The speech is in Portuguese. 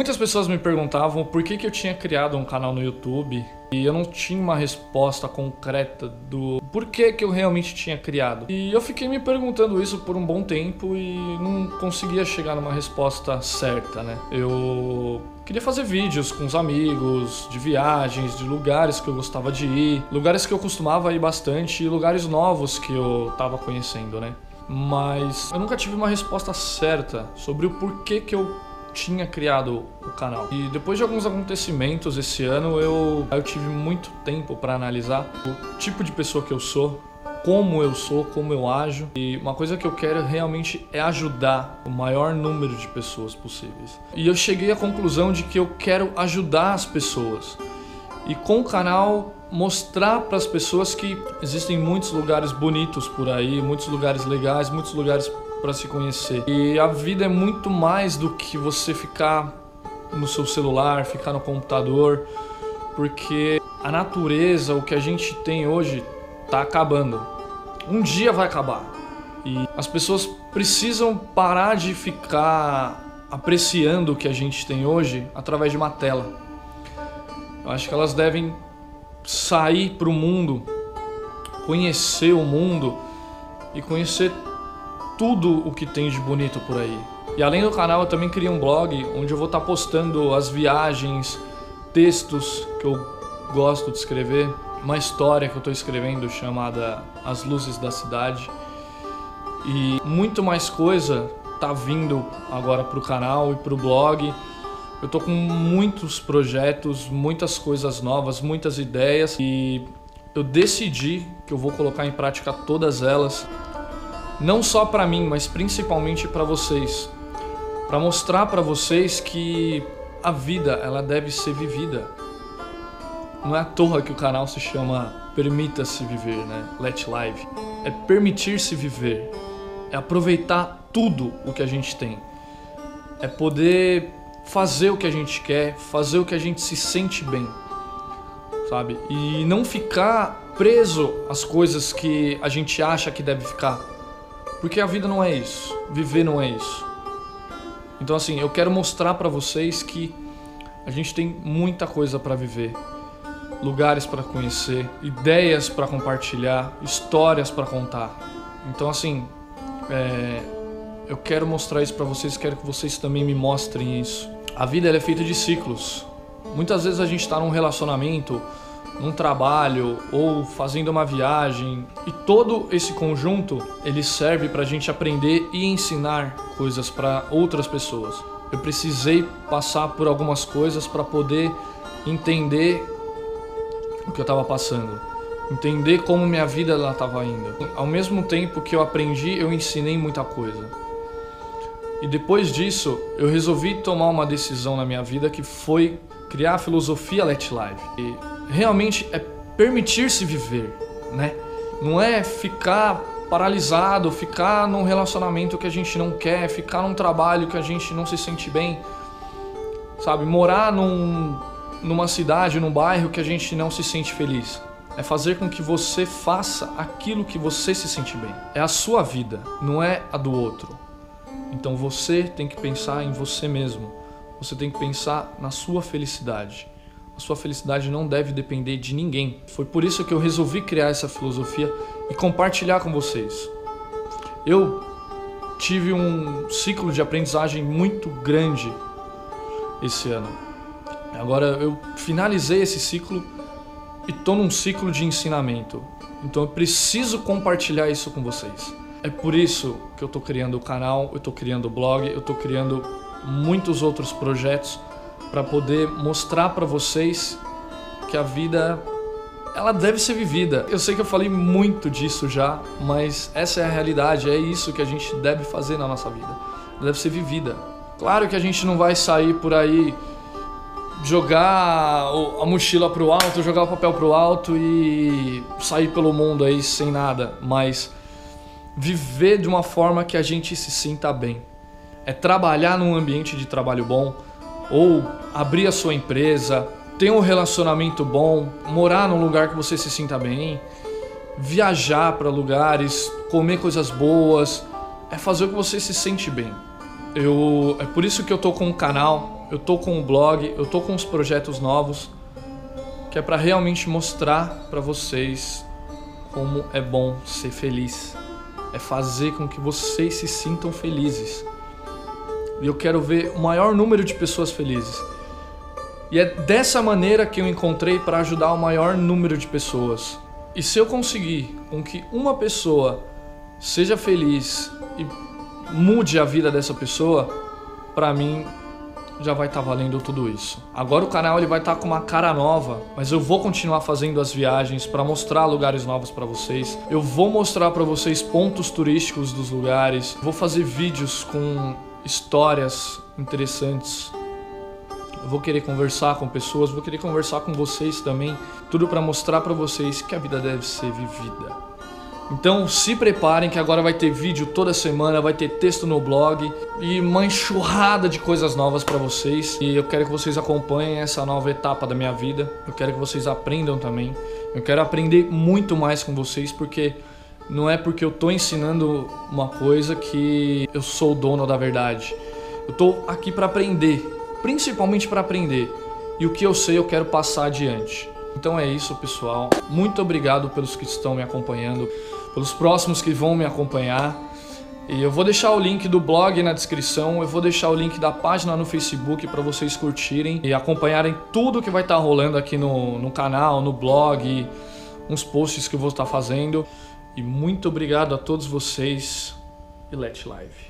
Muitas pessoas me perguntavam por que, que eu tinha criado um canal no YouTube e eu não tinha uma resposta concreta do porquê que eu realmente tinha criado. E eu fiquei me perguntando isso por um bom tempo e não conseguia chegar numa resposta certa, né? Eu queria fazer vídeos com os amigos, de viagens, de lugares que eu gostava de ir, lugares que eu costumava ir bastante e lugares novos que eu tava conhecendo, né? Mas eu nunca tive uma resposta certa sobre o porquê que eu tinha criado o canal. E depois de alguns acontecimentos esse ano, eu, eu tive muito tempo para analisar o tipo de pessoa que eu sou, como eu sou, como eu ajo. E uma coisa que eu quero realmente é ajudar o maior número de pessoas possíveis. E eu cheguei à conclusão de que eu quero ajudar as pessoas. E com o canal mostrar para as pessoas que existem muitos lugares bonitos por aí, muitos lugares legais, muitos lugares para se conhecer. E a vida é muito mais do que você ficar no seu celular, ficar no computador, porque a natureza, o que a gente tem hoje, está acabando. Um dia vai acabar. E as pessoas precisam parar de ficar apreciando o que a gente tem hoje através de uma tela. Eu acho que elas devem sair para o mundo, conhecer o mundo e conhecer tudo o que tem de bonito por aí. E além do canal, eu também criei um blog onde eu vou estar postando as viagens, textos que eu gosto de escrever, uma história que eu estou escrevendo chamada As Luzes da Cidade. E muito mais coisa tá vindo agora pro canal e pro blog. Eu tô com muitos projetos, muitas coisas novas, muitas ideias e eu decidi que eu vou colocar em prática todas elas não só para mim, mas principalmente para vocês, para mostrar para vocês que a vida ela deve ser vivida. Não é à toa que o canal se chama Permita-se Viver, né? Let Live. É permitir-se viver, é aproveitar tudo o que a gente tem, é poder fazer o que a gente quer, fazer o que a gente se sente bem, sabe? E não ficar preso às coisas que a gente acha que deve ficar. Porque a vida não é isso, viver não é isso. Então assim, eu quero mostrar para vocês que a gente tem muita coisa para viver, lugares para conhecer, ideias para compartilhar, histórias para contar. Então assim, é, eu quero mostrar isso para vocês, quero que vocês também me mostrem isso. A vida é feita de ciclos. Muitas vezes a gente está num relacionamento num trabalho ou fazendo uma viagem. E todo esse conjunto ele serve para a gente aprender e ensinar coisas para outras pessoas. Eu precisei passar por algumas coisas para poder entender o que eu estava passando, entender como minha vida estava indo. Ao mesmo tempo que eu aprendi, eu ensinei muita coisa. E depois disso, eu resolvi tomar uma decisão na minha vida que foi criar a filosofia Let Live. E realmente é permitir-se viver, né? Não é ficar paralisado, ficar num relacionamento que a gente não quer, ficar num trabalho que a gente não se sente bem, sabe? Morar num, numa cidade, num bairro que a gente não se sente feliz. É fazer com que você faça aquilo que você se sente bem. É a sua vida, não é a do outro. Então você tem que pensar em você mesmo. Você tem que pensar na sua felicidade sua felicidade não deve depender de ninguém. Foi por isso que eu resolvi criar essa filosofia e compartilhar com vocês. Eu tive um ciclo de aprendizagem muito grande esse ano. Agora eu finalizei esse ciclo e estou num ciclo de ensinamento. Então eu preciso compartilhar isso com vocês. É por isso que eu estou criando o canal, eu estou criando o blog, eu estou criando muitos outros projetos para poder mostrar para vocês que a vida ela deve ser vivida. Eu sei que eu falei muito disso já, mas essa é a realidade, é isso que a gente deve fazer na nossa vida. Deve ser vivida. Claro que a gente não vai sair por aí jogar a mochila pro alto, jogar o papel pro alto e sair pelo mundo aí sem nada, mas viver de uma forma que a gente se sinta bem. É trabalhar num ambiente de trabalho bom, ou abrir a sua empresa, ter um relacionamento bom, morar num lugar que você se sinta bem, viajar para lugares, comer coisas boas, é fazer o que você se sente bem. Eu, é por isso que eu tô com um canal eu tô com o blog, eu tô com os projetos novos, que é para realmente mostrar para vocês como é bom ser feliz. É fazer com que vocês se sintam felizes. E eu quero ver o maior número de pessoas felizes. E é dessa maneira que eu encontrei para ajudar o maior número de pessoas. E se eu conseguir com que uma pessoa seja feliz e mude a vida dessa pessoa, para mim já vai estar tá valendo tudo isso. Agora o canal ele vai estar tá com uma cara nova, mas eu vou continuar fazendo as viagens para mostrar lugares novos para vocês. Eu vou mostrar para vocês pontos turísticos dos lugares. Vou fazer vídeos com histórias interessantes. Eu vou querer conversar com pessoas, vou querer conversar com vocês também, tudo para mostrar para vocês que a vida deve ser vivida. Então se preparem que agora vai ter vídeo toda semana, vai ter texto no blog e uma enxurrada de coisas novas para vocês. E eu quero que vocês acompanhem essa nova etapa da minha vida. Eu quero que vocês aprendam também. Eu quero aprender muito mais com vocês porque não é porque eu tô ensinando uma coisa que eu sou o dono da verdade. Eu tô aqui para aprender, principalmente para aprender. E o que eu sei eu quero passar adiante. Então é isso, pessoal. Muito obrigado pelos que estão me acompanhando pelos próximos que vão me acompanhar. E eu vou deixar o link do blog na descrição, eu vou deixar o link da página no Facebook para vocês curtirem e acompanharem tudo que vai estar tá rolando aqui no, no canal, no blog, uns posts que eu vou estar tá fazendo. E muito obrigado a todos vocês e Let Live.